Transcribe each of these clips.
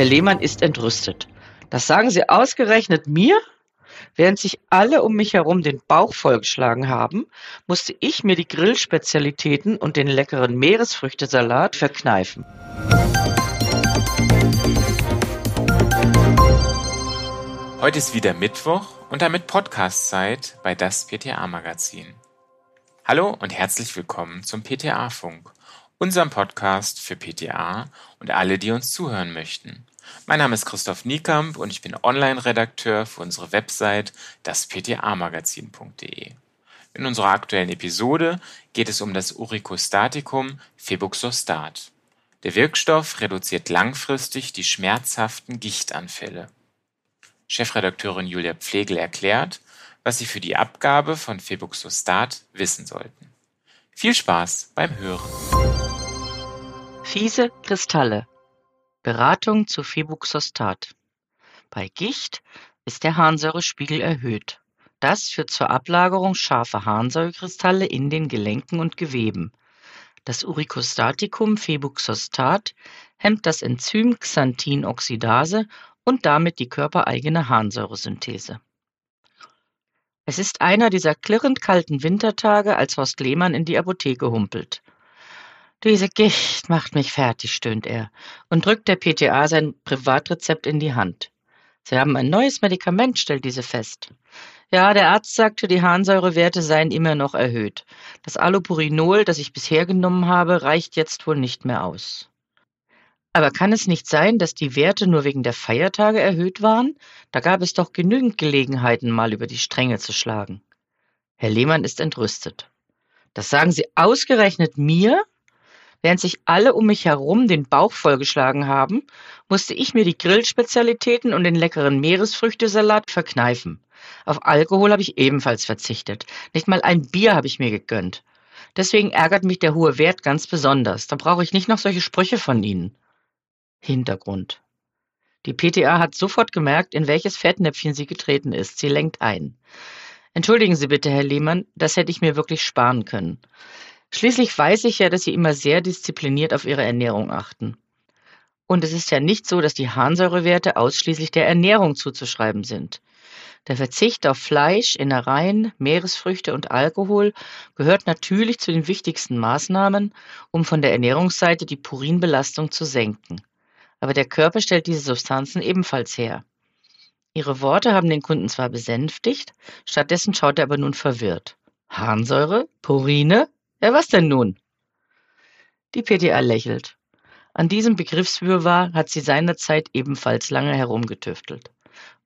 Herr Lehmann ist entrüstet. Das sagen Sie ausgerechnet mir? Während sich alle um mich herum den Bauch vollgeschlagen haben, musste ich mir die Grillspezialitäten und den leckeren Meeresfrüchtesalat verkneifen. Heute ist wieder Mittwoch und damit Podcast-Zeit bei das PTA-Magazin. Hallo und herzlich willkommen zum PTA-Funk, unserem Podcast für PTA und alle, die uns zuhören möchten. Mein Name ist Christoph Niekamp und ich bin Online-Redakteur für unsere Website daspta-magazin.de. In unserer aktuellen Episode geht es um das Uricostatikum Febuxostat. Der Wirkstoff reduziert langfristig die schmerzhaften Gichtanfälle. Chefredakteurin Julia Pflegel erklärt, was Sie für die Abgabe von Febuxostat wissen sollten. Viel Spaß beim Hören. Fiese Kristalle Beratung zu Febuxostat. Bei Gicht ist der Harnsäurespiegel erhöht. Das führt zur Ablagerung scharfer Harnsäurekristalle in den Gelenken und Geweben. Das Uricostatikum Febuxostat hemmt das Enzym Xanthinoxidase und damit die körpereigene Harnsäuresynthese. Es ist einer dieser klirrend kalten Wintertage, als Horst Lehmann in die Apotheke humpelt. Diese Gicht macht mich fertig, stöhnt er und drückt der PTA sein Privatrezept in die Hand. Sie haben ein neues Medikament, stellt diese fest. Ja, der Arzt sagte, die Harnsäurewerte seien immer noch erhöht. Das Allopurinol, das ich bisher genommen habe, reicht jetzt wohl nicht mehr aus. Aber kann es nicht sein, dass die Werte nur wegen der Feiertage erhöht waren? Da gab es doch genügend Gelegenheiten, mal über die Stränge zu schlagen. Herr Lehmann ist entrüstet. Das sagen Sie ausgerechnet mir? Während sich alle um mich herum den Bauch vollgeschlagen haben, musste ich mir die Grillspezialitäten und den leckeren Meeresfrüchtesalat verkneifen. Auf Alkohol habe ich ebenfalls verzichtet. Nicht mal ein Bier habe ich mir gegönnt. Deswegen ärgert mich der hohe Wert ganz besonders. Da brauche ich nicht noch solche Sprüche von Ihnen. Hintergrund. Die PTA hat sofort gemerkt, in welches Fettnäpfchen sie getreten ist. Sie lenkt ein. Entschuldigen Sie bitte, Herr Lehmann, das hätte ich mir wirklich sparen können. Schließlich weiß ich ja, dass Sie immer sehr diszipliniert auf Ihre Ernährung achten. Und es ist ja nicht so, dass die Harnsäurewerte ausschließlich der Ernährung zuzuschreiben sind. Der Verzicht auf Fleisch, Innereien, Meeresfrüchte und Alkohol gehört natürlich zu den wichtigsten Maßnahmen, um von der Ernährungsseite die Purinbelastung zu senken. Aber der Körper stellt diese Substanzen ebenfalls her. Ihre Worte haben den Kunden zwar besänftigt, stattdessen schaut er aber nun verwirrt. Harnsäure? Purine? Ja, was denn nun? Die PTA lächelt. An diesem Begriffswirrwarr hat sie seinerzeit ebenfalls lange herumgetüftelt.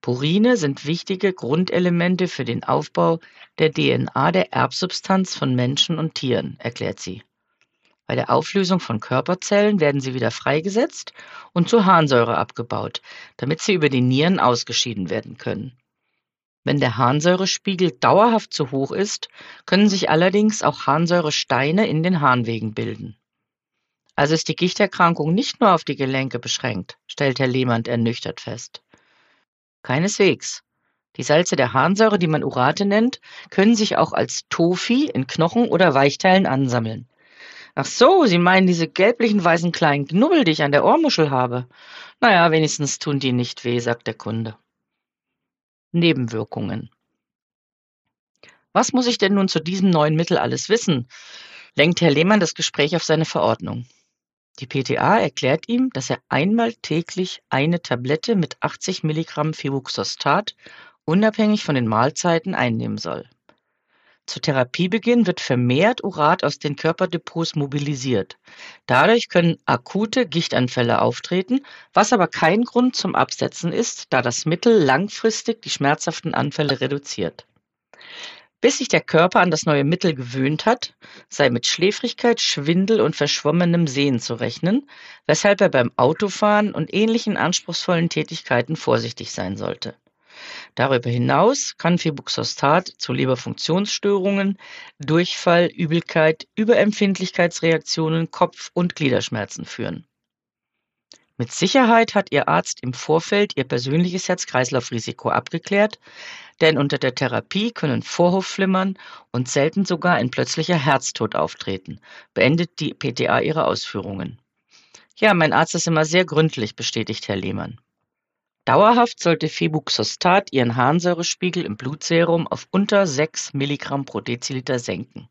Purine sind wichtige Grundelemente für den Aufbau der DNA der Erbsubstanz von Menschen und Tieren, erklärt sie. Bei der Auflösung von Körperzellen werden sie wieder freigesetzt und zu Harnsäure abgebaut, damit sie über die Nieren ausgeschieden werden können. Wenn der Harnsäurespiegel dauerhaft zu hoch ist, können sich allerdings auch Harnsäuresteine in den Harnwegen bilden. Also ist die Gichterkrankung nicht nur auf die Gelenke beschränkt, stellt Herr Lehmann ernüchtert fest. Keineswegs. Die Salze der Harnsäure, die man Urate nennt, können sich auch als Tofi in Knochen oder Weichteilen ansammeln. Ach so, Sie meinen diese gelblichen weißen kleinen Knubbel, die ich an der Ohrmuschel habe? Naja, wenigstens tun die nicht weh, sagt der Kunde. Nebenwirkungen. Was muss ich denn nun zu diesem neuen Mittel alles wissen? lenkt Herr Lehmann das Gespräch auf seine Verordnung. Die PTA erklärt ihm, dass er einmal täglich eine Tablette mit 80 Milligramm Febuxostat unabhängig von den Mahlzeiten einnehmen soll. Zu Therapiebeginn wird vermehrt Urat aus den Körperdepots mobilisiert. Dadurch können akute Gichtanfälle auftreten, was aber kein Grund zum Absetzen ist, da das Mittel langfristig die schmerzhaften Anfälle reduziert. Bis sich der Körper an das neue Mittel gewöhnt hat, sei mit Schläfrigkeit, Schwindel und verschwommenem Sehen zu rechnen, weshalb er beim Autofahren und ähnlichen anspruchsvollen Tätigkeiten vorsichtig sein sollte. Darüber hinaus kann Febuxostat zu Leberfunktionsstörungen, Durchfall, Übelkeit, Überempfindlichkeitsreaktionen, Kopf- und Gliederschmerzen führen. Mit Sicherheit hat Ihr Arzt im Vorfeld Ihr persönliches Herz-Kreislauf-Risiko abgeklärt, denn unter der Therapie können Vorhofflimmern und selten sogar ein plötzlicher Herztod auftreten, beendet die PTA ihre Ausführungen. Ja, mein Arzt ist immer sehr gründlich, bestätigt Herr Lehmann. Dauerhaft sollte Febuxostat ihren Harnsäurespiegel im Blutserum auf unter 6 Milligramm pro Deziliter senken.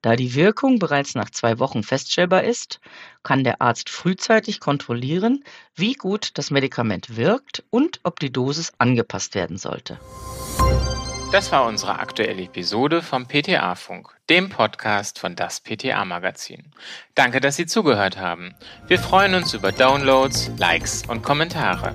Da die Wirkung bereits nach zwei Wochen feststellbar ist, kann der Arzt frühzeitig kontrollieren, wie gut das Medikament wirkt und ob die Dosis angepasst werden sollte. Das war unsere aktuelle Episode vom PTA-Funk, dem Podcast von das PTA-Magazin. Danke, dass Sie zugehört haben. Wir freuen uns über Downloads, Likes und Kommentare.